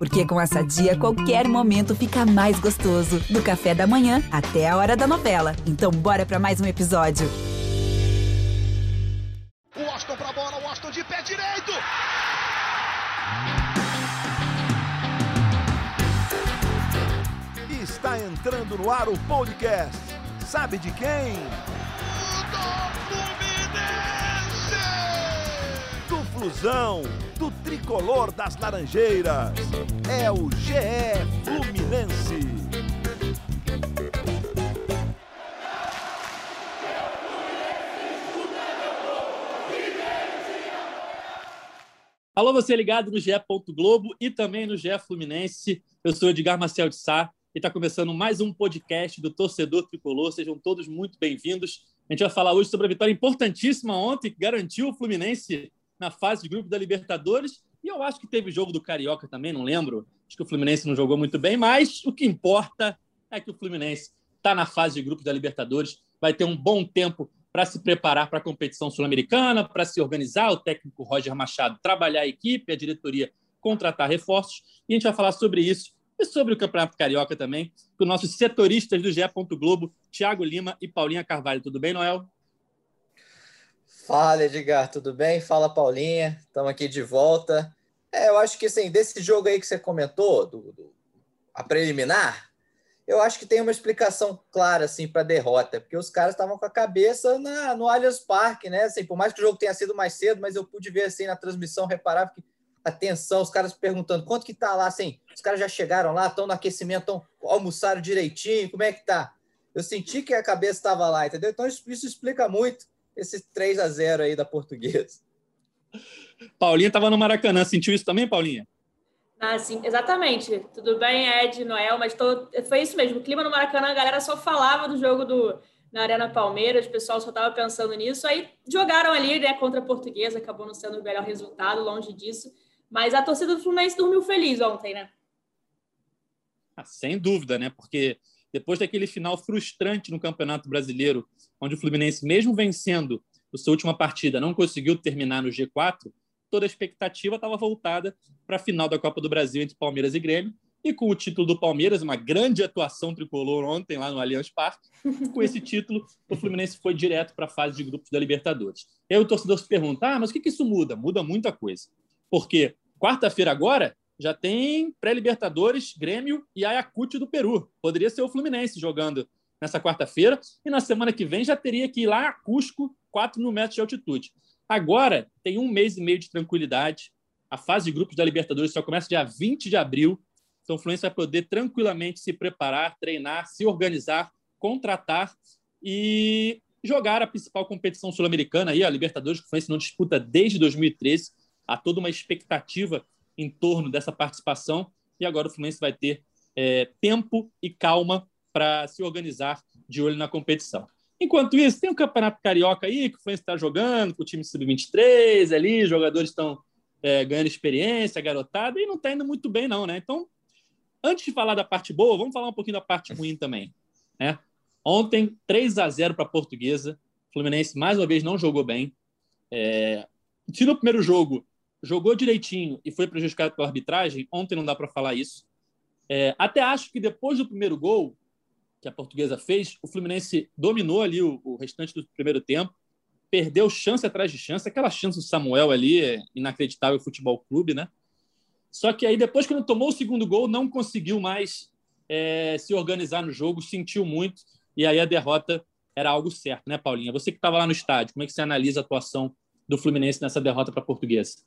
Porque com essa dia, qualquer momento fica mais gostoso. Do café da manhã até a hora da novela. Então, bora para mais um episódio. O Austin pra bola, o Austin de pé direito. Está entrando no ar o podcast. Sabe de quem? Flusão, do tricolor das Laranjeiras. É o GE Fluminense. Alô, você ligado no GE. Globo e também no GE Fluminense. Eu sou Edgar Marcel de Sá e está começando mais um podcast do Torcedor Tricolor. Sejam todos muito bem-vindos. A gente vai falar hoje sobre a vitória importantíssima ontem que garantiu o Fluminense na fase de grupo da Libertadores. E eu acho que teve jogo do Carioca também, não lembro. Acho que o Fluminense não jogou muito bem, mas o que importa é que o Fluminense está na fase de grupo da Libertadores, vai ter um bom tempo para se preparar para a competição sul-americana, para se organizar, o técnico Roger Machado trabalhar a equipe, a diretoria contratar reforços. E a gente vai falar sobre isso e sobre o Campeonato Carioca também, com nossos setoristas do GE. Globo, Thiago Lima e Paulinha Carvalho. Tudo bem, Noel? Fala, Edgar, tudo bem? Fala, Paulinha. Estamos aqui de volta. É, eu acho que assim, desse jogo aí que você comentou, do, do a preliminar, eu acho que tem uma explicação clara assim para a derrota, porque os caras estavam com a cabeça na, no Allianz Parque, né? Assim, por mais que o jogo tenha sido mais cedo, mas eu pude ver assim na transmissão, reparar que atenção, os caras perguntando quanto que tá lá, assim, os caras já chegaram lá, estão no aquecimento, estão almoçaram direitinho, como é que tá? Eu senti que a cabeça estava lá, entendeu? Então isso, isso explica muito esse 3 a 0 aí da Portuguesa. Paulinha estava no Maracanã, sentiu isso também, Paulinha? Ah, sim, exatamente. Tudo bem, Ed, Noel, mas tô... foi isso mesmo. O clima no Maracanã, a galera só falava do jogo do... na Arena Palmeiras, o pessoal só estava pensando nisso. Aí jogaram ali, né, contra a Portuguesa, acabou não sendo o melhor resultado, longe disso. Mas a torcida do Fluminense dormiu feliz ontem, né? Ah, sem dúvida, né? Porque depois daquele final frustrante no Campeonato Brasileiro, onde o Fluminense, mesmo vencendo a sua última partida, não conseguiu terminar no G4, toda a expectativa estava voltada para a final da Copa do Brasil entre Palmeiras e Grêmio. E com o título do Palmeiras, uma grande atuação tricolor ontem lá no Allianz Parque, com esse título, o Fluminense foi direto para a fase de grupos da Libertadores. E aí o torcedor se pergunta: ah, mas o que, que isso muda? Muda muita coisa. Porque quarta-feira agora já tem pré-Libertadores, Grêmio e Ayacucho do Peru. Poderia ser o Fluminense jogando nessa quarta-feira. E na semana que vem já teria que ir lá a Cusco, 4 mil metros de altitude. Agora tem um mês e meio de tranquilidade. A fase de grupos da Libertadores só começa dia 20 de abril. Então o Fluminense vai poder tranquilamente se preparar, treinar, se organizar, contratar e jogar a principal competição sul-americana. Aí, a Libertadores, que o Fluminense não disputa desde 2013. Há toda uma expectativa em torno dessa participação. E agora o Fluminense vai ter é, tempo e calma para se organizar de olho na competição. Enquanto isso, tem o Campeonato Carioca aí, que o Fluminense está jogando com o time sub-23 ali, jogadores estão é, ganhando experiência, garotada, e não está indo muito bem, não, né? Então, antes de falar da parte boa, vamos falar um pouquinho da parte ruim também. Né? Ontem, 3 a 0 para a Portuguesa. O Fluminense, mais uma vez, não jogou bem. É... Se no primeiro jogo jogou direitinho e foi prejudicado pela arbitragem, ontem não dá para falar isso. É... Até acho que depois do primeiro gol, que a portuguesa fez, o Fluminense dominou ali o, o, restante do primeiro tempo, perdeu chance atrás de chance, aquela chance do Samuel ali, é inacreditável futebol clube, né? Só que aí depois, quando tomou o segundo gol, não conseguiu mais é, se organizar no jogo, sentiu muito, e aí a derrota era algo certo, né, Paulinha? Você que estava lá no estádio, como é que você analisa a atuação do Fluminense nessa derrota para a portuguesa?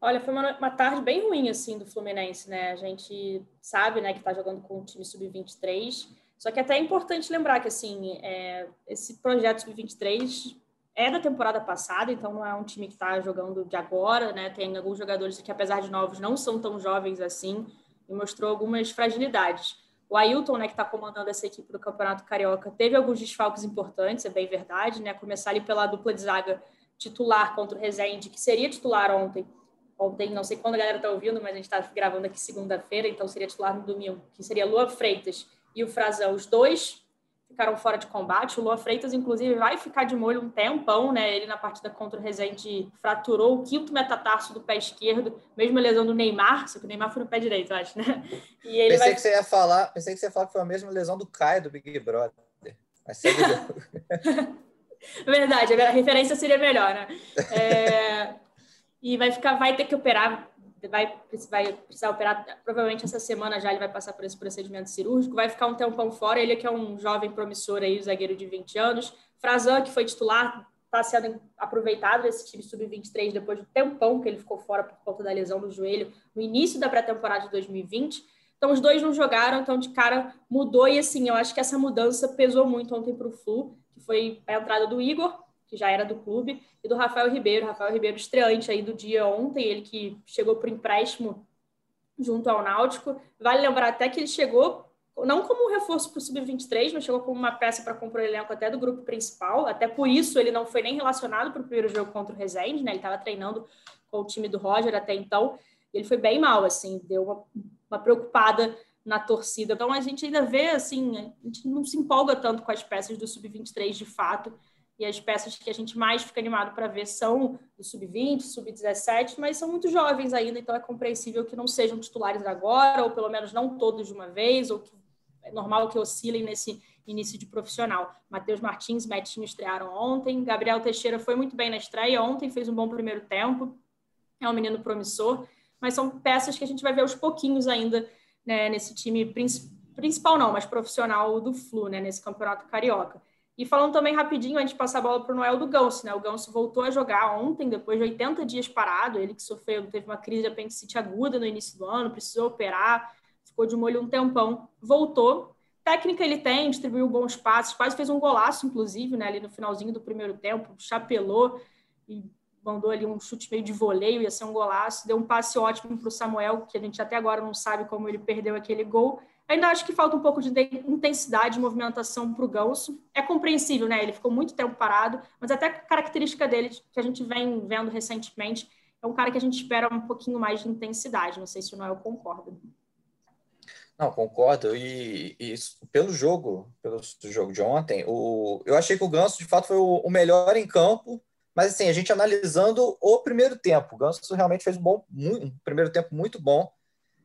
Olha, foi uma, uma, tarde bem ruim, assim, do Fluminense, né? A gente sabe, né, que está jogando com o time sub-23. Só que até é importante lembrar que, assim, é, esse projeto sub-23 é da temporada passada, então não é um time que está jogando de agora, né? Tem alguns jogadores que, apesar de novos, não são tão jovens assim e mostrou algumas fragilidades. O Ailton, né, que está comandando essa equipe do Campeonato Carioca, teve alguns desfalques importantes, é bem verdade, né? Começar ali pela dupla de zaga titular contra o Rezende, que seria titular ontem, ontem, não sei quando a galera está ouvindo, mas a gente está gravando aqui segunda-feira, então seria titular no domingo, que seria Lua Freitas e o Frazão, os dois ficaram fora de combate. O Lua Freitas, inclusive, vai ficar de molho um tempão, né? Ele na partida contra o Rezende fraturou o quinto metatarso do pé esquerdo, mesmo lesão do Neymar, só que o Neymar foi no pé direito, acho, né? E ele pensei vai... que você ia falar, pensei que você ia falar que foi a mesma lesão do Caio do Big Brother. Mas Verdade, a referência seria melhor, né? É... e vai ficar, vai ter que operar vai, vai precisar operar, provavelmente essa semana já ele vai passar por esse procedimento cirúrgico, vai ficar um tempão fora, ele que é um jovem promissor aí, zagueiro de 20 anos, Frazan, que foi titular, está sendo aproveitado esse time sub-23 depois do tempão que ele ficou fora por conta da lesão no joelho no início da pré-temporada de 2020. Então, os dois não jogaram, então de cara mudou. E assim, eu acho que essa mudança pesou muito ontem para o Flu, que foi a entrada do Igor, que já era do clube, e do Rafael Ribeiro. Rafael Ribeiro, estreante aí do dia ontem, ele que chegou por empréstimo junto ao Náutico. Vale lembrar até que ele chegou não como um reforço para o Sub-23, mas chegou como uma peça para comprar o elenco até do grupo principal. Até por isso ele não foi nem relacionado para o primeiro jogo contra o Rezende, né? Ele estava treinando com o time do Roger até então. Ele foi bem mal, assim, deu uma, uma preocupada na torcida. Então a gente ainda vê, assim, a gente não se empolga tanto com as peças do Sub-23 de fato e as peças que a gente mais fica animado para ver são do sub-20, sub-17, mas são muito jovens ainda, então é compreensível que não sejam titulares agora, ou pelo menos não todos de uma vez, ou que é normal que oscilem nesse início de profissional. Matheus Martins, Metinho estrearam ontem, Gabriel Teixeira foi muito bem na estreia ontem, fez um bom primeiro tempo, é um menino promissor, mas são peças que a gente vai ver aos pouquinhos ainda né, nesse time principal não, mas profissional do Flu, né, nesse campeonato carioca. E falando também rapidinho, antes de passar a bola para o Noel do Ganso, né? O Ganso voltou a jogar ontem, depois de 80 dias parado. Ele que sofreu, teve uma crise de apendicite aguda no início do ano, precisou operar, ficou de molho um tempão, voltou. Técnica ele tem, distribuiu bons passos, quase fez um golaço, inclusive, né? Ali no finalzinho do primeiro tempo, chapelou e mandou ali um chute meio de voleio, ia ser um golaço, deu um passe ótimo para o Samuel, que a gente até agora não sabe como ele perdeu aquele gol. Ainda acho que falta um pouco de intensidade de movimentação para o Ganso. É compreensível, né? Ele ficou muito tempo parado, mas até a característica dele, que a gente vem vendo recentemente, é um cara que a gente espera um pouquinho mais de intensidade. Não sei se o Noel concorda. Não, concordo. E, e pelo jogo, pelo jogo de ontem, o, eu achei que o Ganso, de fato, foi o, o, melhor em campo. Mas, assim, a gente analisando o primeiro tempo, o Ganso realmente fez um, bom, um primeiro tempo muito bom.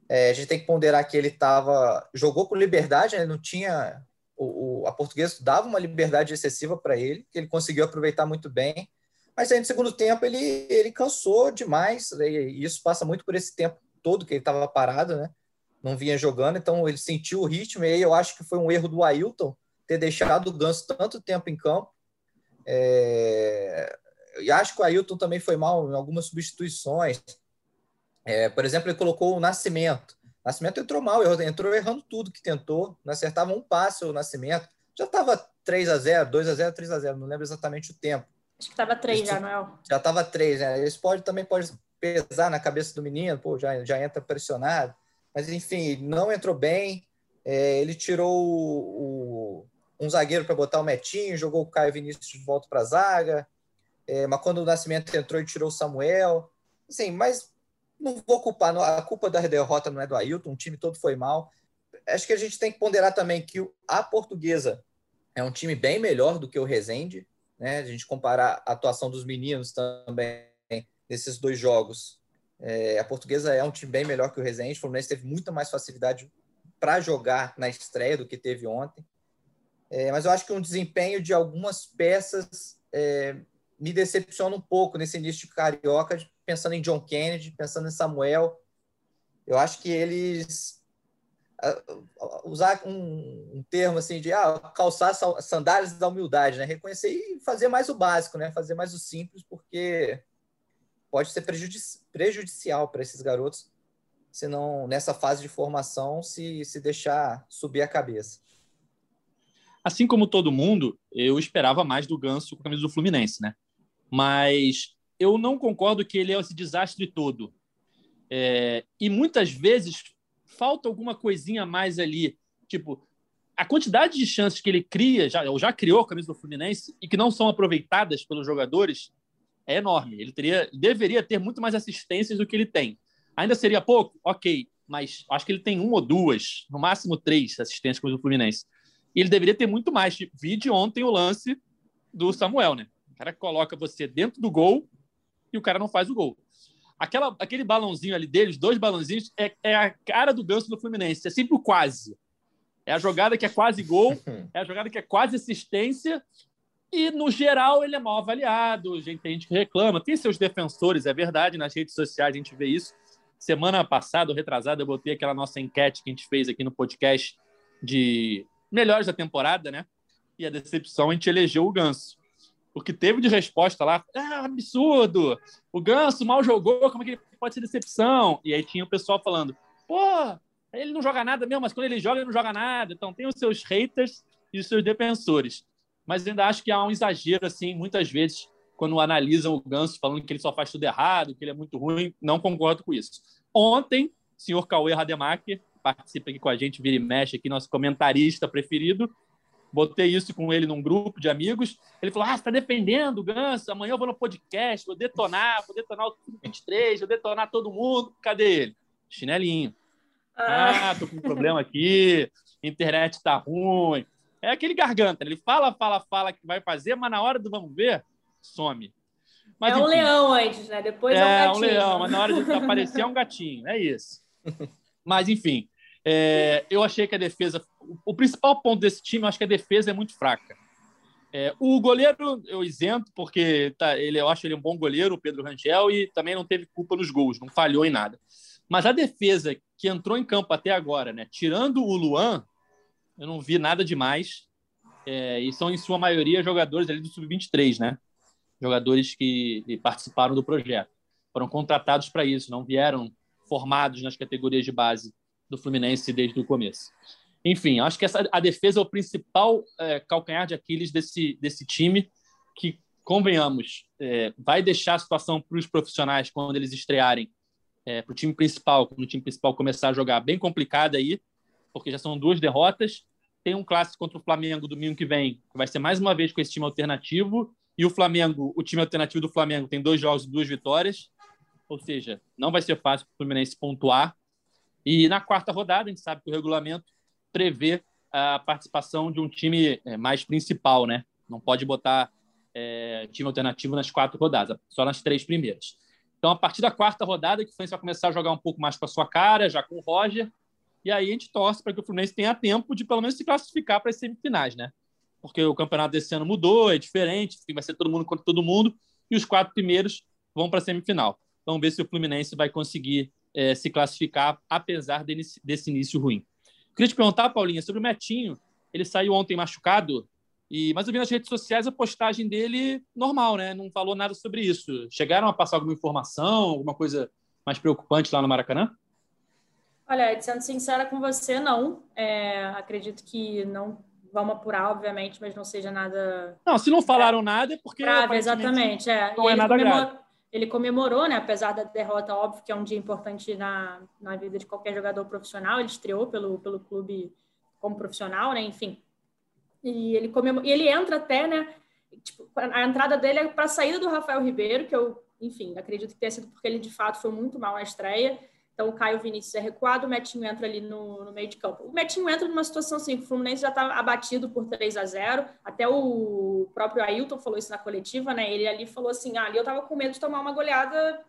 É, a gente tem que ponderar que ele estava jogou com liberdade, né? não tinha o, o, a portuguesa dava uma liberdade excessiva para ele, que ele conseguiu aproveitar muito bem. Mas aí no segundo tempo ele, ele cansou demais, né? e isso passa muito por esse tempo todo que ele estava parado, né? Não vinha jogando, então ele sentiu o ritmo, e aí eu acho que foi um erro do Ailton ter deixado o Ganso tanto tempo em campo. É... E acho que o Ailton também foi mal em algumas substituições. É, por exemplo, ele colocou o Nascimento. O Nascimento entrou mal, entrou errando tudo que tentou, não acertava um passe o Nascimento. Já estava 3 a 0 2 a 0 3 a 0 não lembro exatamente o tempo. Acho que estava 3 já, Noel. Já estava 3, né? Isso pode, também pode pesar na cabeça do menino, pô, já, já entra pressionado. Mas, enfim, não entrou bem. É, ele tirou o, o, um zagueiro para botar o Metinho, jogou o Caio Vinícius de volta para a zaga. É, mas quando o Nascimento entrou, ele tirou o Samuel. Assim, mas não vou culpar, a culpa da derrota não é do Ailton, o time todo foi mal. Acho que a gente tem que ponderar também que a portuguesa é um time bem melhor do que o Resende, né? A gente comparar a atuação dos meninos também nesses dois jogos. É, a portuguesa é um time bem melhor que o Resende, o Fluminense teve muita mais facilidade para jogar na estreia do que teve ontem. É, mas eu acho que um desempenho de algumas peças é, me decepciona um pouco nesse início de Carioca, pensando em John Kennedy, pensando em Samuel. Eu acho que eles usar um, um, termo assim de ah, calçar sandálias da humildade, né? Reconhecer e fazer mais o básico, né? Fazer mais o simples, porque pode ser prejudici prejudicial para esses garotos, se não nessa fase de formação se, se deixar subir a cabeça. Assim como todo mundo, eu esperava mais do Ganso com a camisa do Fluminense, né? Mas eu não concordo que ele é esse desastre todo. É, e muitas vezes falta alguma coisinha a mais ali. Tipo, a quantidade de chances que ele cria, já, ou já criou a camisa do Fluminense, e que não são aproveitadas pelos jogadores, é enorme. Ele teria, deveria ter muito mais assistências do que ele tem. Ainda seria pouco? Ok, mas acho que ele tem uma ou duas, no máximo três assistências com o Fluminense. E ele deveria ter muito mais. Vi de ontem o lance do Samuel, né? O cara coloca você dentro do gol e o cara não faz o gol. Aquela, aquele balãozinho ali deles, dois balãozinhos, é, é a cara do Ganso do Fluminense. É sempre o quase. É a jogada que é quase gol, é a jogada que é quase assistência. E, no geral, ele é mal avaliado. A gente tem gente que reclama. Tem seus defensores, é verdade. Nas redes sociais a gente vê isso. Semana passada, ou retrasada, eu botei aquela nossa enquete que a gente fez aqui no podcast de melhores da temporada, né? E a decepção, a gente elegeu o Ganso. Porque teve de resposta lá, ah, absurdo, o Ganso mal jogou, como é que ele pode ser decepção? E aí tinha o pessoal falando, pô, ele não joga nada mesmo, mas quando ele joga, ele não joga nada. Então tem os seus haters e os seus defensores. Mas ainda acho que há um exagero, assim, muitas vezes, quando analisam o Ganso falando que ele só faz tudo errado, que ele é muito ruim, não concordo com isso. Ontem, o senhor Cauê Rademacher, participa aqui com a gente, vira e mexe aqui, nosso comentarista preferido, botei isso com ele num grupo de amigos. Ele falou: Ah, você está defendendo o Ganso? Amanhã eu vou no podcast, vou detonar, vou detonar o 23, vou detonar todo mundo. Cadê ele? Chinelinho. Ah, ah tô com um problema aqui, internet tá ruim. É aquele garganta, ele fala, fala, fala que vai fazer, mas na hora do vamos ver, some. Mas, é um enfim, leão antes, né? Depois é, é um gatinho. É um leão, mas na hora de aparecer é um gatinho, é isso. Mas, enfim, é, eu achei que a defesa. O principal ponto desse time, eu acho que a defesa é muito fraca. É, o goleiro, eu isento, porque tá, ele, eu acho ele um bom goleiro, o Pedro Rangel, e também não teve culpa nos gols, não falhou em nada. Mas a defesa que entrou em campo até agora, né, tirando o Luan, eu não vi nada demais. É, e são, em sua maioria, jogadores ali do Sub-23, né? Jogadores que participaram do projeto. Foram contratados para isso, não vieram formados nas categorias de base do Fluminense desde o começo. Enfim, acho que essa, a defesa é o principal é, calcanhar de Aquiles desse, desse time, que, convenhamos, é, vai deixar a situação para os profissionais quando eles estrearem, é, para o time principal, quando o time principal começar a jogar, bem complicada aí, porque já são duas derrotas. Tem um clássico contra o Flamengo domingo que vem, que vai ser mais uma vez com esse time alternativo. E o Flamengo, o time alternativo do Flamengo, tem dois jogos e duas vitórias. Ou seja, não vai ser fácil para o Fluminense pontuar. E na quarta rodada, a gente sabe que o regulamento prevê a participação de um time é, mais principal, né? Não pode botar é, time alternativo nas quatro rodadas, só nas três primeiras. Então, a partir da quarta rodada, que o Fluminense vai começar a jogar um pouco mais com a sua cara, já com o Roger, e aí a gente torce para que o Fluminense tenha tempo de pelo menos se classificar para as semifinais, né? Porque o campeonato desse ano mudou, é diferente, vai ser todo mundo contra todo mundo, e os quatro primeiros vão para a semifinal. Vamos ver se o Fluminense vai conseguir é, se classificar, apesar desse início ruim. Queria te perguntar, Paulinha, sobre o Metinho. Ele saiu ontem machucado, e mas eu vi nas redes sociais a postagem dele normal, né? Não falou nada sobre isso. Chegaram a passar alguma informação, alguma coisa mais preocupante lá no Maracanã? Olha, sendo sincera com você, não. É, acredito que não vamos apurar, obviamente, mas não seja nada. Não, se não falaram nada é porque. Grave, exatamente. É. Não e é nada grave ele comemorou, né? Apesar da derrota, óbvio que é um dia importante na, na vida de qualquer jogador profissional. Ele estreou pelo, pelo clube como profissional, né? Enfim. E ele comemorou, e ele entra até, né? Tipo, a entrada dele é para a saída do Rafael Ribeiro, que eu, enfim, acredito que tenha sido porque ele de fato foi muito mal na estreia. Então, o Caio Vinícius é recuado, o Metinho entra ali no, no meio de campo. O Metinho entra numa situação assim, o Fluminense já está abatido por 3 a 0 Até o próprio Ailton falou isso na coletiva, né? Ele ali falou assim: ah, ali eu estava com medo de tomar uma goleada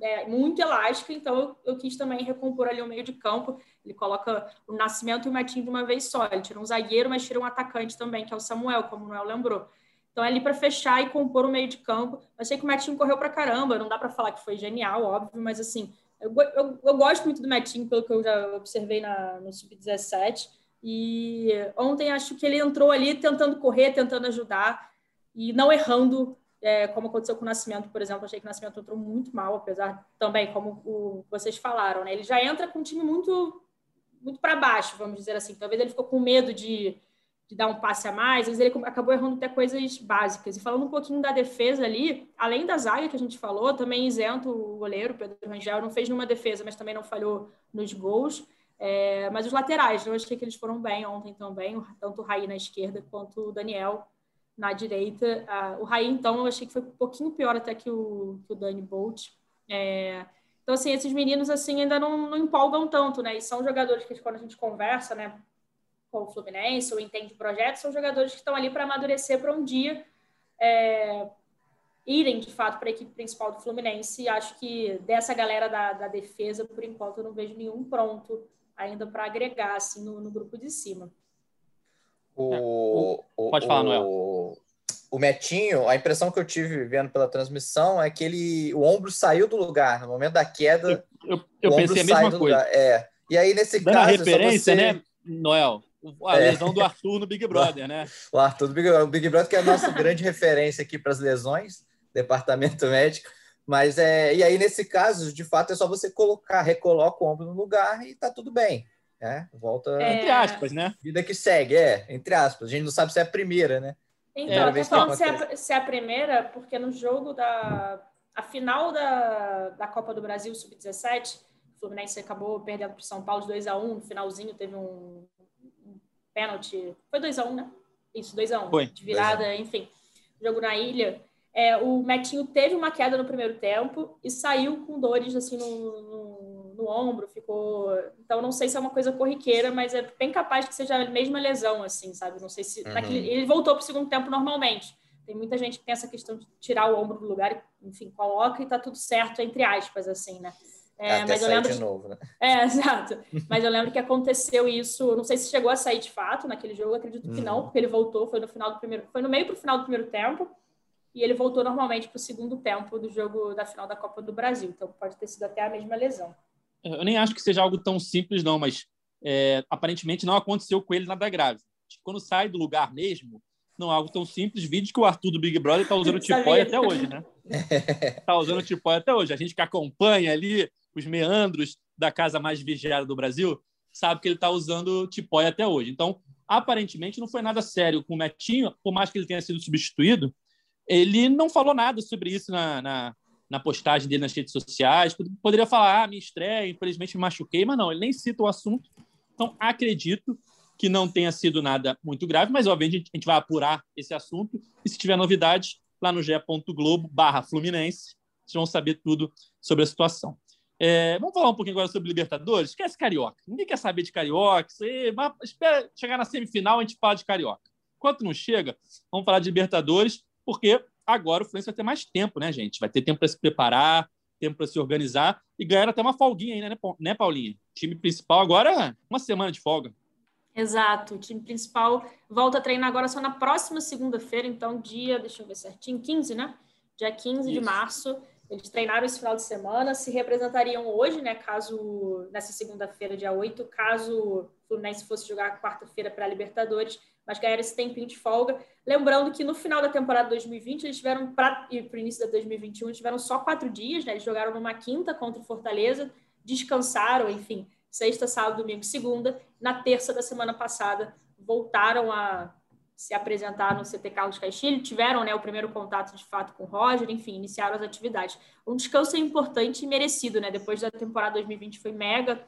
é, muito elástica, então eu, eu, quis também recompor ali o meio de campo. Ele coloca o Nascimento e o Metinho de uma vez só. Ele tira um zagueiro, mas tira um atacante também, que é o Samuel, como o Noel lembrou. Então, é ali para fechar e compor o meio de campo. Achei que o Metinho correu para caramba. Não dá para falar que foi genial, óbvio, mas assim, eu, eu, eu, gosto muito do Metinho, pelo que eu já observei na, no Sub-17. E ontem acho que ele entrou ali tentando correr, tentando ajudar e não errando, é, como aconteceu com o Nascimento, por exemplo. Achei que o Nascimento entrou muito mal, apesar também, como o, vocês falaram, né? Ele já entra com um time muito, muito para baixo, vamos dizer assim. Talvez ele ficou com medo de de dar um passe a mais, às vezes ele acabou errando até coisas básicas. E falando um pouquinho da defesa ali, além da zaga que a gente falou, também isento o goleiro, Pedro Rangel, não fez nenhuma defesa, mas também não falhou nos gols. É, mas os laterais, eu achei que eles foram bem ontem também, tanto o Raí na esquerda quanto o Daniel na direita. Ah, o Raí, então, eu achei que foi um pouquinho pior até que o, que o Dani Bolt. É, então, assim, esses meninos, assim, ainda não, não empolgam tanto, né? E são jogadores que, quando a gente conversa, né? Com o Fluminense ou entende projetos, são jogadores que estão ali para amadurecer para um dia é, irem, de fato, para a equipe principal do Fluminense. E acho que dessa galera da, da defesa, por enquanto, eu não vejo nenhum pronto ainda para agregar assim, no, no, grupo de cima. O, o, Pode falar, o, Noel. O Metinho, a impressão que eu tive vendo pela transmissão é que ele, o ombro saiu do lugar. No momento da queda, eu, eu, eu pensei a mesma coisa. É. E aí, nesse Dando caso. a referência, você... né, Noel? A É. lesão do Arthur no Big Brother, né? O Arthur do Big Brother, o Big Brother que é a nossa grande referência aqui para as lesões, departamento médico. Mas é, e aí nesse caso, de fato, é só você colocar, recoloca o ombro no lugar e tá tudo bem, né? Volta É. Entre aspas, né? vida que segue, é, entre aspas. A gente não sabe se é a primeira, né? Então, eu tô falando se é, se é a primeira, porque no jogo da a final da, da Copa do Brasil Sub-17, o Fluminense acabou perdendo para o São Paulo de 2 a 1 no finalzinho teve um, um pênalti. Foi 2 a 1 né? Isso, 2 a 1 Foi. De virada, enfim. Jogo na ilha. É, o Metinho teve uma queda no primeiro tempo e saiu com dores assim no, no, no ombro, ficou. Então não sei se é uma coisa corriqueira, mas é bem capaz que seja a mesma lesão, assim, sabe? Não sei se. Uhum. naquele- ele voltou para o segundo tempo normalmente. Tem muita gente que tem essa questão de tirar o ombro do lugar, enfim, coloca e tá tudo certo, entre aspas, assim, né? É, Até mas eu lembro de novo, né? é, exato. Mas eu lembro que aconteceu isso, não sei se chegou a sair de fato naquele jogo, acredito que Uhum. não, porque ele voltou, foi no final do primeiro, foi no meio para o final do primeiro tempo, e ele voltou normalmente para o segundo tempo do jogo da final da Copa do Brasil. Então pode ter sido até a mesma lesão. Eu nem acho que seja algo tão simples, não, mas é, aparentemente não aconteceu com ele nada grave. Que Quando sai do lugar mesmo, não é algo tão simples. Vídeo que o Arthur do Big Brother está usando o tipóia até hoje, né? Está usando o tipóia até hoje. A gente que acompanha ali os meandros da casa mais vigiada do Brasil sabe que ele está usando tipóia até hoje. Então, aparentemente, não foi nada sério com o Metinho, por mais que ele tenha sido substituído. Ele não falou nada sobre isso na, na, na postagem dele nas redes sociais. Poderia falar, ah, minha estreia, infelizmente me machuquei, mas não, ele nem cita o assunto. Então, acredito que não tenha sido nada muito grave, mas obviamente a gente vai apurar esse assunto e se tiver novidades, lá no ge.globo barra Fluminense, vocês vão saber tudo sobre a situação. É, vamos falar um pouquinho agora sobre Libertadores? Esquece Carioca. Ninguém quer saber de Carioca. Você vai, espera chegar na semifinal a gente fala de Carioca. Enquanto não chega, vamos falar de Libertadores, porque agora o Fluminense vai ter mais tempo, né, gente? Vai ter tempo para se preparar, tempo para se organizar e ganhar até uma folguinha ainda, né, né, Paulinha? Time principal agora, uma semana de folga. Exato, o time principal volta a treinar agora só na próxima segunda-feira, então dia, deixa eu ver certinho, 15, né? Dia 15 de Isso. março. Eles treinaram esse final de semana, se representariam hoje, né? Caso nessa segunda-feira, dia 8, caso o Fluminense fosse jogar quarta-feira para a Libertadores, mas ganharam esse tempinho de folga. Lembrando que no final da temporada 2020, eles tiveram, para o início da 2021, eles tiveram só quatro dias, né? Eles jogaram numa quinta contra o Fortaleza, descansaram, enfim, sexta, sábado, domingo, segunda. Na terça da semana passada, voltaram a se apresentar no CT Carlos Castilho, tiveram né, o primeiro contato de fato com o Roger, enfim, iniciaram as atividades. Um descanso importante e merecido, né? Depois da temporada 2020 foi mega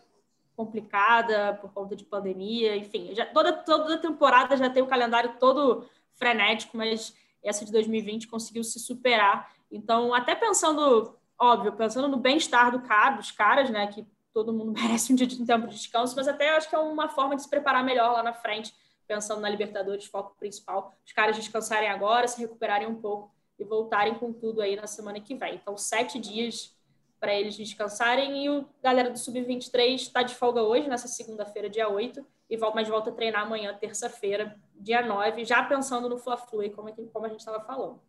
complicada por conta de pandemia, enfim, já, toda, toda temporada já tem o calendário todo frenético, mas essa de 2020 conseguiu se superar. Então, até pensando, óbvio, pensando no bem-estar do cara, dos caras, né, que todo mundo merece um dia de um tempo de descanso, mas até acho que é uma forma de se preparar melhor lá na frente, pensando na Libertadores, foco principal, os caras descansarem agora, se recuperarem um pouco e voltarem com tudo aí na semana que vem. Então, sete dias para eles descansarem e o galera do Sub-23 está de folga hoje, nessa segunda-feira, dia 8, e volta, mas volta a treinar amanhã, terça-feira, dia 9, já pensando no Fla-Flu, aí, como, é como a gente estava falando.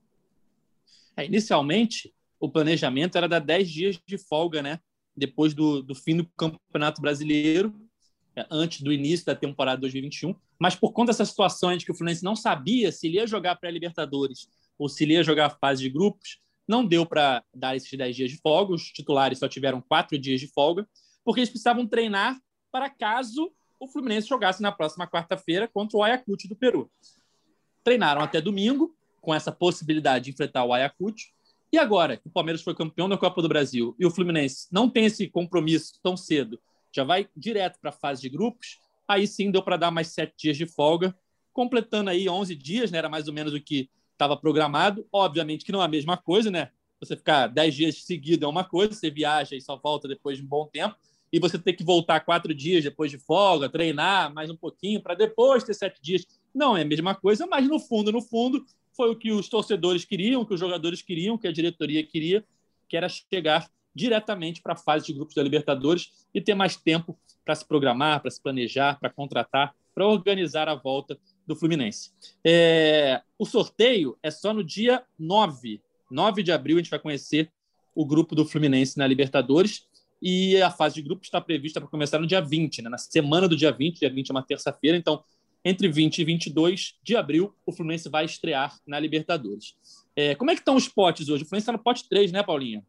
É, inicialmente, o planejamento era dar 10 dias de folga, né? Depois do, do fim do Campeonato Brasileiro, antes do início da temporada 2021. Mas por conta dessa situação de que o Fluminense não sabia se ele ia jogar pré-Libertadores ou se ele ia jogar a fase de grupos, não deu para dar esses 10 dias de folga. Os titulares só tiveram quatro dias de folga, porque eles precisavam treinar para caso o Fluminense jogasse na próxima quarta-feira contra o Ayacucho do Peru. Treinaram até domingo, com essa possibilidade de enfrentar o Ayacucho. E agora, que o Palmeiras foi campeão da Copa do Brasil e o Fluminense não tem esse compromisso tão cedo, já vai direto para a fase de grupos, aí sim deu para dar mais sete dias de folga, completando aí 11 dias, né? era mais ou menos o que estava programado. Obviamente que não é a mesma coisa, né? Você ficar 10 dias seguidos é uma coisa, você viaja e só volta depois de um bom tempo. e você ter que voltar quatro dias depois de folga, treinar mais um pouquinho para depois ter sete dias. Não é a mesma coisa, mas no fundo, no fundo, foi o que os torcedores queriam, que os jogadores queriam, que a diretoria queria, que era chegar diretamente para a fase de grupos da Libertadores e ter mais tempo para se programar, para se planejar, para contratar, para organizar a volta do Fluminense. É, o sorteio é só no dia 9. 9 de abril a gente vai conhecer o grupo do Fluminense na Libertadores e a fase de grupos está prevista para começar no dia 20, né? na semana do dia 20. Dia 20 é uma terça-feira, então entre 20 e 22 de abril o Fluminense vai estrear na Libertadores. É, como é que estão os potes hoje? O Fluminense está no pote 3, né, Paulinha?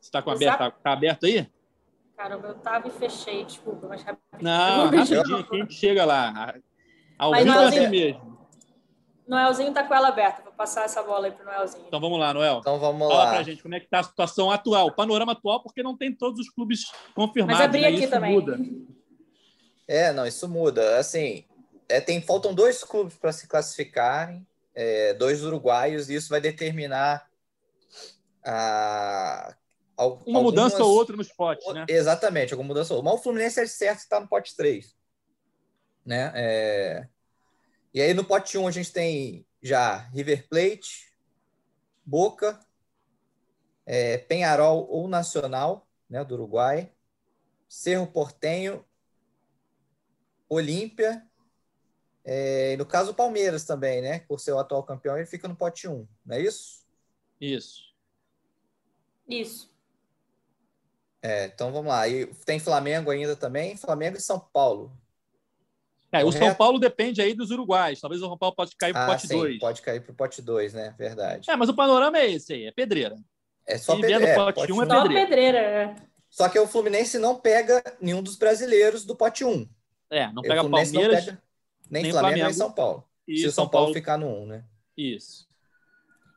Você está com aberto, tá, tá aberto aí? Caramba, eu tava e fechei, desculpa, mas rapidinho. Não, rapidinho que a gente chega lá. Ao mas vivo é assim mesmo. Noelzinho tá com ela aberta. Vou passar essa bola aí pro Noelzinho. Então vamos lá, Noel. Então vamos Fala lá. Fala pra gente como é que tá a situação atual, o panorama atual, porque não tem todos os clubes confirmados. Mas abri né? aqui isso também. muda. É, não, isso muda. Assim, é, tem, faltam dois clubes para se classificarem, é, dois uruguaios, e isso vai determinar a, al- Uma algumas- mudança ou outra nos potes, né? Exatamente, alguma mudança ou outra. Mas o Fluminense é certo que está no pote 3. Né? É, E aí no pote 1 a gente tem já River Plate, Boca, é, Penharol ou Nacional, né, do Uruguai, Cerro Portenho, Olímpia, é, e no caso o Palmeiras também, né? Por ser o atual campeão, ele fica no pote 1, não é isso? Isso. Isso. É, então vamos lá. E tem Flamengo ainda também, Flamengo e São Paulo. É, o. São Paulo depende aí dos uruguais. Talvez o São Paulo pode cair para o Ah, pote sim, 2. pode cair para o pote 2, né? Verdade. É, mas o panorama é esse aí, é pedreira. É só pedreira. é, pote um é um. Só pedreira. pedreira, é. Só que o Fluminense não pega nenhum dos brasileiros do pote 1. É, não o pega Fluminense Palmeiras não pega nem, nem Flamengo, nem Flamengo. São Paulo. e Se o São Paulo, ficar no 1, né? Isso.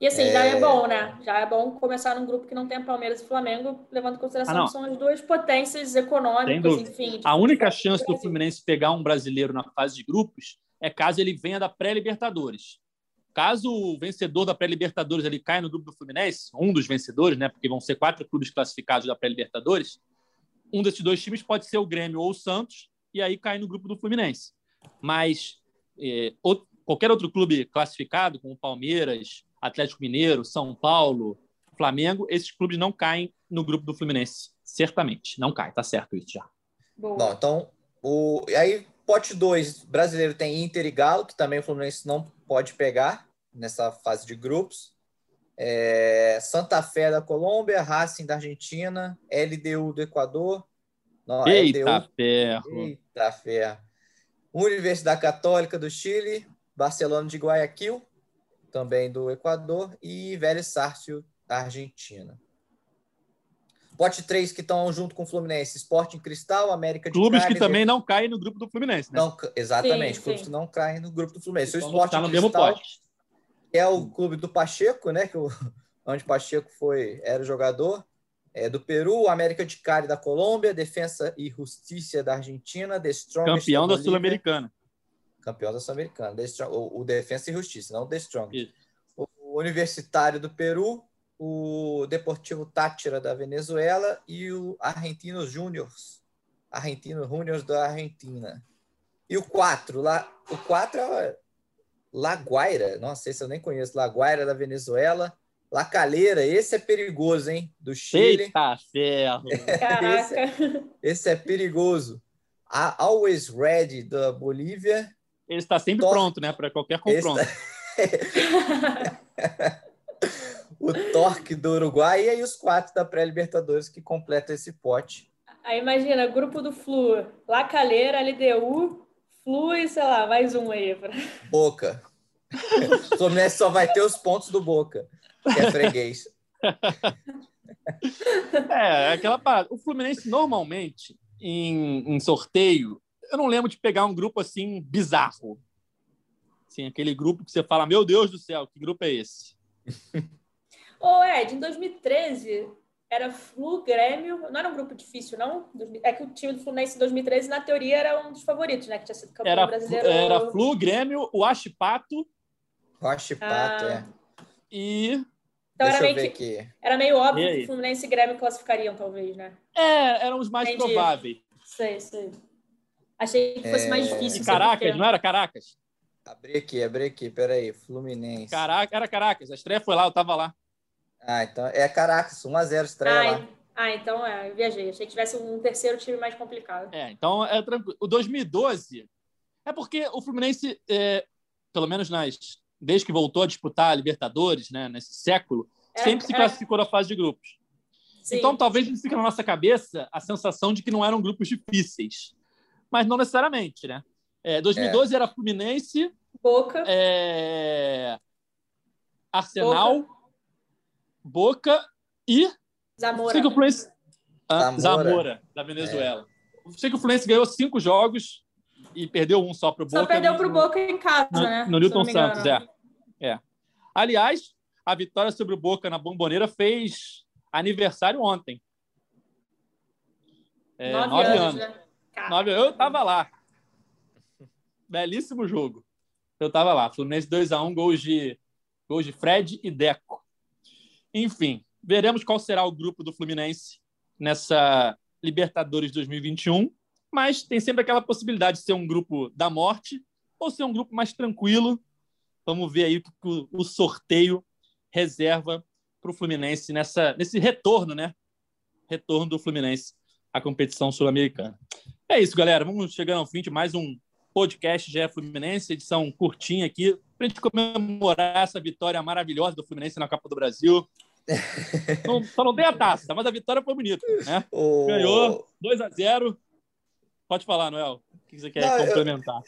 E assim, já É. é bom, né? Já é bom começar num grupo que não tem Palmeiras e Flamengo, levando em consideração Ah, que são as duas potências econômicas, enfim. A única chance do. Fluminense pegar um brasileiro na fase de grupos é caso ele venha da pré-Libertadores. Caso o vencedor da pré-Libertadores ele caia no grupo do Fluminense, um dos vencedores, né? Porque vão ser quatro clubes classificados da pré-Libertadores. Um desses dois times pode ser o Grêmio ou o Santos, e aí cai no grupo do Fluminense. Mas é, ou- qualquer outro clube classificado, como Palmeiras, Atlético Mineiro, São Paulo, Flamengo, esses clubes não caem no grupo do Fluminense. Certamente. Não cai, tá certo isso já. Boa. Bom, então, o... e aí, pote 2, brasileiro tem Inter e Galo, que também o Fluminense não pode pegar nessa fase de grupos. É, Santa Fé da Colômbia, Racing da Argentina, LDU do Equador. Não, Eita ferro. Eita ferro. Universidade Católica do Chile, Barcelona de Guayaquil, também do Equador, e Vélez Sárcio da Argentina. Pote 3 que estão junto com o Fluminense, Sporting Cristal, América de Clubes Cali, que também não caem no grupo do Fluminense, né? não, exatamente, Sim, clubes sim. que não caem no grupo do Fluminense. O Então, Sporting tá no mesmo Cristal, pote. que é o clube do Pacheco, né? Que o, onde Pacheco foi, era o jogador. É, do Peru, América de Cali da Colômbia, Defensa e Justiça da Argentina, The Strongest Campeão da Sul-Americana. Campeão da Sul-Americana. The Strong- O, o Defensa e Justiça, não o The. Isso. O Universitário do Peru, o Deportivo Táchira da Venezuela e o Argentinos Júniors. Argentinos Júniors da Argentina. E o 4, lá, o 4 é La Guaira, nossa, esse eu nem conheço, La Guaira da Venezuela. La Calera, esse é perigoso, hein? Do Chile. Eita ferro. Caraca. Esse é perigoso. A Always Ready da Bolívia. Ele está sempre Tor- pronto, né? Para qualquer confronto. o Torque do Uruguai e aí os quatro da pré-Libertadores que completam esse pote. Aí imagina, grupo do Flu, La Calera, LDU, Flu e sei lá, mais um aí. pra- Boca. O Fluminense só vai ter os pontos do Boca, que é freguês. É, é aquela parada. O Fluminense, normalmente, em, em sorteio, eu não lembro de pegar um grupo assim bizarro. Assim, aquele grupo que você fala, meu Deus do céu, que grupo é esse? Ô, Ed, em 2013 era Flu, Grêmio, não era um grupo difícil, não? É que o time do Fluminense em 2013, na teoria, era um dos favoritos, né? Que tinha sido campeão Era, brasileiro. era Flu, Grêmio, o Achipato Roche Pato, Ah. é. e Então Deixa era eu meio, ver que, aqui. era meio óbvio que Fluminense e Grêmio classificariam, talvez, né? É, eram os mais Entendi. prováveis. Sei, sei. Achei que fosse mais É. difícil. Não sei Caracas, não era Caracas? Abri aqui, abri aqui, peraí. Fluminense. Caracas, era Caracas. A estreia foi lá, eu tava lá. Ah, então é Caracas, 1x0 estreia Ah, lá. ah, então é, eu viajei. Achei que tivesse um terceiro time mais complicado. É, então é tranquilo. O 2012 é porque o Fluminense, é, pelo menos nas desde que voltou a disputar a Libertadores, né, nesse século, É, sempre se é. classificou na fase de grupos. Sim. Então, talvez não fique na nossa cabeça a sensação de que não eram grupos difíceis. Mas não necessariamente, né? É, 2012 era Fluminense, Boca. é, Arsenal, Boca, e Zamora. sei que o Fluminense... Ah, Zamora. Zamora, da Venezuela. Sei que o Fluminense ganhou cinco jogos e perdeu um só para o Boca. Só perdeu no- pro Boca em casa, no, né? no Newton. Santos, é. é. Aliás, a vitória sobre o Boca na Bomboneira fez aniversário ontem. É, Nove, nove anos, anos. né? Nove- eu tava lá. Belíssimo jogo. Eu tava lá. Fluminense 2x1, gols de, gols de Fred e Deco. Enfim, veremos qual será o grupo do Fluminense nessa Libertadores 2021. Mas tem sempre aquela possibilidade de ser um grupo da morte ou ser um grupo mais tranquilo. Vamos ver aí o que o sorteio reserva para o Fluminense nessa, nesse retorno, né? Retorno do Fluminense à competição sul-americana. É isso, galera. Vamos chegando ao fim de mais um podcast GE Fluminense, edição curtinha aqui, para a gente comemorar essa vitória maravilhosa do Fluminense na Copa do Brasil. Não- só não tem a taça, mas a vitória foi bonita, né? O- Ganhou 2 a 0 Pode falar, Noel. O que você quer Não, eu- complementar?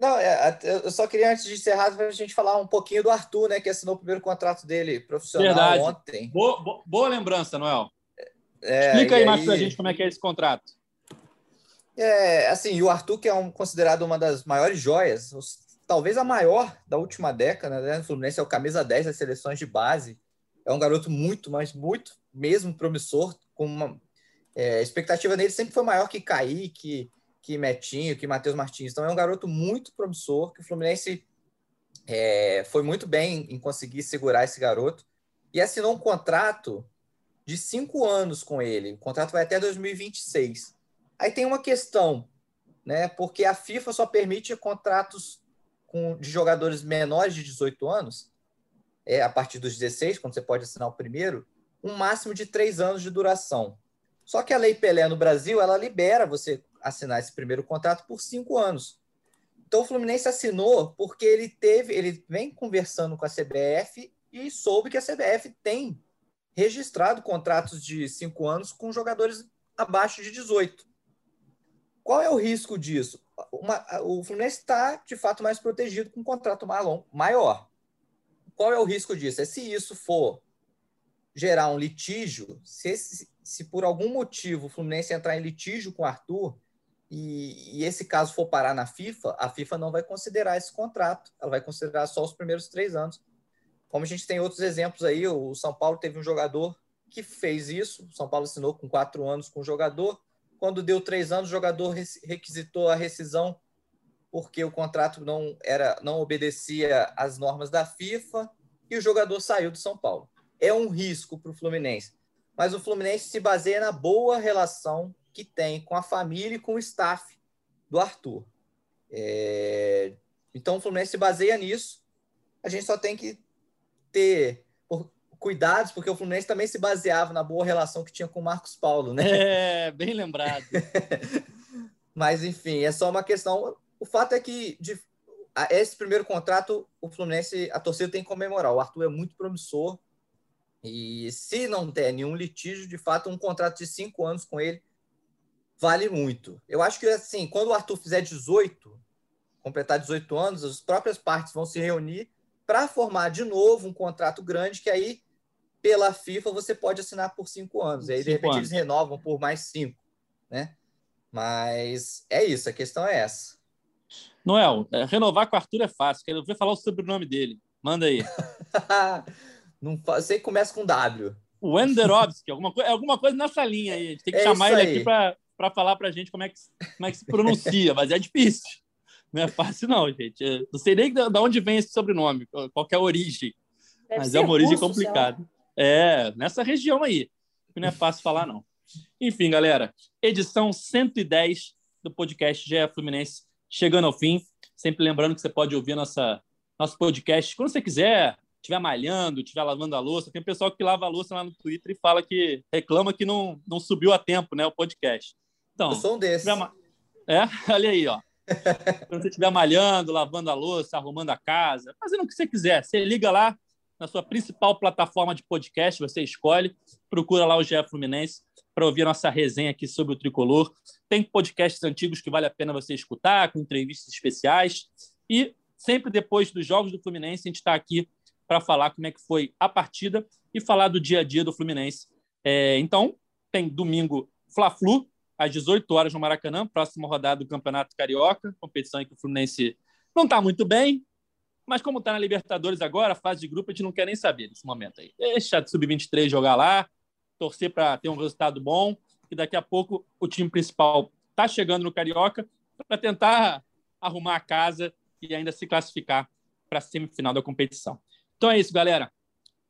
Não, é, eu só queria, antes de encerrar, a gente falar um pouquinho do Arthur, né? Que assinou o primeiro contrato dele profissional Verdade. ontem. Boa, bo- boa lembrança, Noel. É, Explica aí mais pra gente como é que é esse contrato. É, assim, o Arthur, que é um, considerado uma das maiores joias, talvez a maior da última década, né? O Fluminense é o camisa 10 das seleções de base. É um garoto muito, mas muito mesmo promissor, com uma é, expectativa nele sempre foi maior que Kaique, que Metinho, que Matheus Martins. Então é um garoto muito promissor, que o Fluminense é, foi muito bem em conseguir segurar esse garoto e assinou um contrato de cinco anos com ele. O contrato vai até 2026. Aí tem uma questão, né? Porque a FIFA só permite contratos com, de jogadores menores de 18 anos, é a partir dos 16, quando você pode assinar o primeiro, um máximo de três anos de duração. Só que a Lei Pelé no Brasil, ela libera você assinar esse primeiro contrato por cinco anos. Então o Fluminense assinou porque ele teve, ele vem conversando com a CBF e soube que a CBF tem registrado contratos de cinco anos com jogadores abaixo de 18. Qual é o risco disso? Uma- o Fluminense está, de fato, mais protegido com um contrato maior. Qual é o risco disso? É se isso for gerar um litígio, se, esse- se por algum motivo o Fluminense entrar em litígio com o Arthur e, e esse caso for parar na FIFA, a FIFA não vai considerar esse contrato, ela vai considerar só os primeiros três anos. Como a gente tem outros exemplos aí, o São Paulo teve um jogador que fez isso, o São Paulo assinou com quatro anos com o jogador, quando deu três anos, o jogador requisitou a rescisão porque o contrato não era não obedecia às normas da FIFA e o jogador saiu do São Paulo. É um risco para o Fluminense, mas o Fluminense se baseia na boa relação que tem com a família e com o staff do Arthur. É, Então o Fluminense se baseia nisso. A gente só tem que ter cuidados, porque o Fluminense também se baseava na boa relação que tinha com o Marcos Paulo, né? É, bem lembrado. Mas, enfim, é só uma questão. O fato é que de, a- esse primeiro contrato, o Fluminense, a torcida tem que comemorar. O Arthur é muito promissor. E se não der nenhum litígio, de fato, um contrato de cinco anos com ele vale muito. Eu acho que, assim, quando o Arthur fizer 18, completar 18 anos, as próprias partes vão se reunir para formar de novo um contrato grande, que aí, pela FIFA, você pode assinar por cinco anos. E aí, de Cinco repente, anos. eles renovam por mais cinco, né? Mas é isso, a questão é essa. Noel, é, renovar com o Arthur é fácil. Quero ver falar o sobrenome dele. Manda aí. Não sei que começa com W. O Wenderovski, alguma, coi- alguma coisa nessa linha aí. A gente tem que É chamar ele aqui para falar para a gente como é, que, como é que se pronuncia, mas é difícil. Não é fácil, não, gente. Eu não sei nem de de onde vem esse sobrenome, qual que é a origem. Deve mas é uma origem complicada. É, nessa região aí. Não é fácil falar, não. Enfim, galera, edição 110 do podcast GE Fluminense chegando ao fim. Sempre lembrando que você pode ouvir nossa, nosso podcast quando você quiser, estiver malhando, estiver lavando a louça. Tem pessoal que lava a louça lá no Twitter e fala que reclama que não, não subiu a tempo né, o podcast. Então, Eu sou um desses. É, olha aí, ó. Quando você estiver malhando, lavando a louça, arrumando a casa, fazendo o que você quiser, você liga lá na sua principal plataforma de podcast, você escolhe, procura lá o GE Fluminense para ouvir nossa resenha aqui sobre o tricolor. Tem podcasts antigos que vale a pena você escutar, com entrevistas especiais. E sempre depois dos jogos do Fluminense, a gente está aqui para falar como é que foi a partida e falar do dia a dia do Fluminense. É, então, tem domingo Fla-Flu, às 18 horas no Maracanã, próxima rodada do Campeonato Carioca, competição em que o Fluminense não está muito bem, mas como está na Libertadores agora, fase de grupo, a gente não quer nem saber nesse momento aí. Deixa a Sub-23 jogar lá, torcer para ter um resultado bom, e daqui a pouco o time principal está chegando no Carioca para tentar arrumar a casa e ainda se classificar para a semifinal da competição. Então é isso, galera.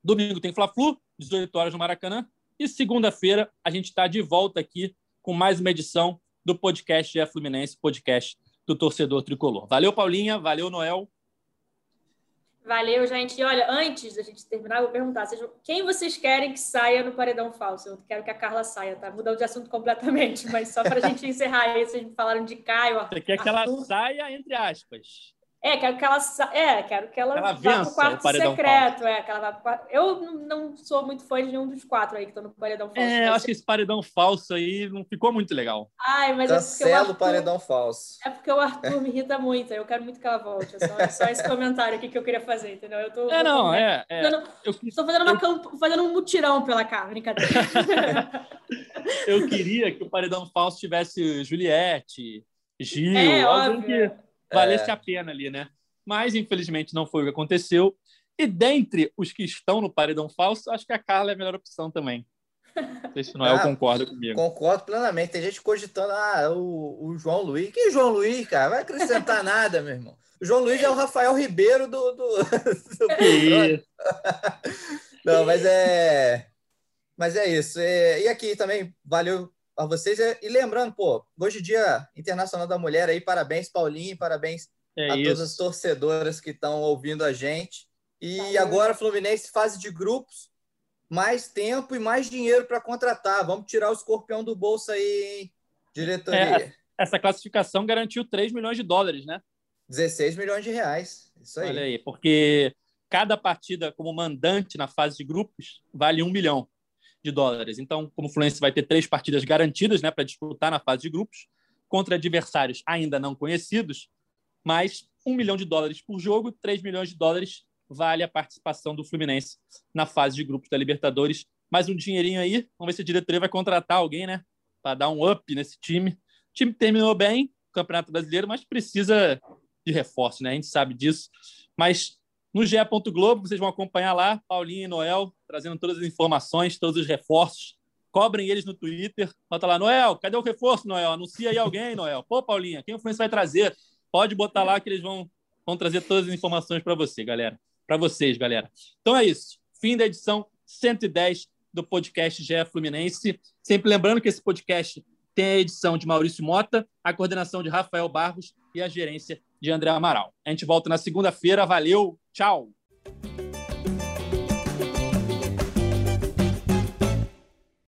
Domingo tem Fla-Flu, 18 horas no Maracanã, e segunda-feira a gente está de volta aqui com mais uma edição do podcast GE Fluminense, podcast do torcedor tricolor. Valeu, Paulinha. Valeu, Noel. Valeu, gente. E olha, antes da gente terminar, eu vou perguntar: quem vocês querem que saia no paredão falso? Eu quero que a Carla saia, tá? Mudando de assunto completamente, mas só para a gente encerrar aí, vocês me falaram de Caio. Você quer que ela saia, entre aspas. É, quero que ela, é, quero que ela, ela vá pro quarto secreto. É, que ela vá pro quarto... Eu não sou muito fã de nenhum dos quatro aí que estão no paredão falso. É, eu acho que esse paredão falso aí não ficou muito legal. Ai, mas é o Arthur... paredão falso. É porque o Arthur me irrita muito. Eu quero muito que ela volte. É só, é só esse comentário aqui que eu queria fazer, entendeu? Eu tô, é, não, é. é. Fazendo, eu Estou fazendo, uma eu... camp... fazendo um mutirão pela cara, brincadeira. eu queria que o paredão falso tivesse Juliette, Gil, é, alguém que valesse a pena ali, né? mas infelizmente não foi o que aconteceu. E dentre os que estão no paredão falso, acho que a Carla é a melhor opção também. Não sei se Noel ah, concorda comigo. Concordo plenamente. Tem gente cogitando ah, o, o João Luiz. Que João Luiz, cara? Vai acrescentar nada, meu irmão. O João Luiz é o Rafael Ribeiro do. do, do... Não, mas é. Mas é isso. E aqui também, valeu a vocês. E lembrando, pô, hoje é dia Internacional da Mulher aí, parabéns, Paulinho, parabéns é a isso. todas as torcedoras que estão ouvindo a gente. E Valeu. agora, Fluminense, fase de grupos, mais tempo e mais dinheiro para contratar. Vamos tirar o escorpião do bolso aí, hein? diretoria. É, essa classificação garantiu 3 milhões de dólares, né? 16 milhões de reais. Isso aí. Olha aí, porque cada partida como mandante na fase de grupos vale um milhão de dólares. Então, como o Fluminense vai ter três partidas garantidas né, para disputar na fase de grupos, contra adversários ainda não conhecidos, mas um milhão de dólares por jogo, 3 milhões de dólares vale a participação do Fluminense na fase de grupos da Libertadores. Mais um dinheirinho aí, vamos ver se a diretoria vai contratar alguém, né? Para dar um up nesse time. O time terminou bem o Campeonato Brasileiro, mas precisa de reforço, né? A gente sabe disso. Mas no GE. Globo, vocês vão acompanhar lá, Paulinho e Noel, trazendo todas as informações, todos os reforços. Cobrem eles no Twitter. Bota lá, Noel, cadê o reforço, Noel? Anuncia aí alguém, Noel. Pô, Paulinha, quem o Fluminense vai trazer? Pode botar lá que eles vão, vão trazer todas as informações para você, galera. Para vocês, galera. Então é isso. Fim da edição 110 do podcast GE Fluminense. Sempre lembrando que esse podcast tem a edição de Maurício Mota, a coordenação de Rafael Barros e a gerência de André Amaral. A gente volta na segunda-feira. Valeu, tchau!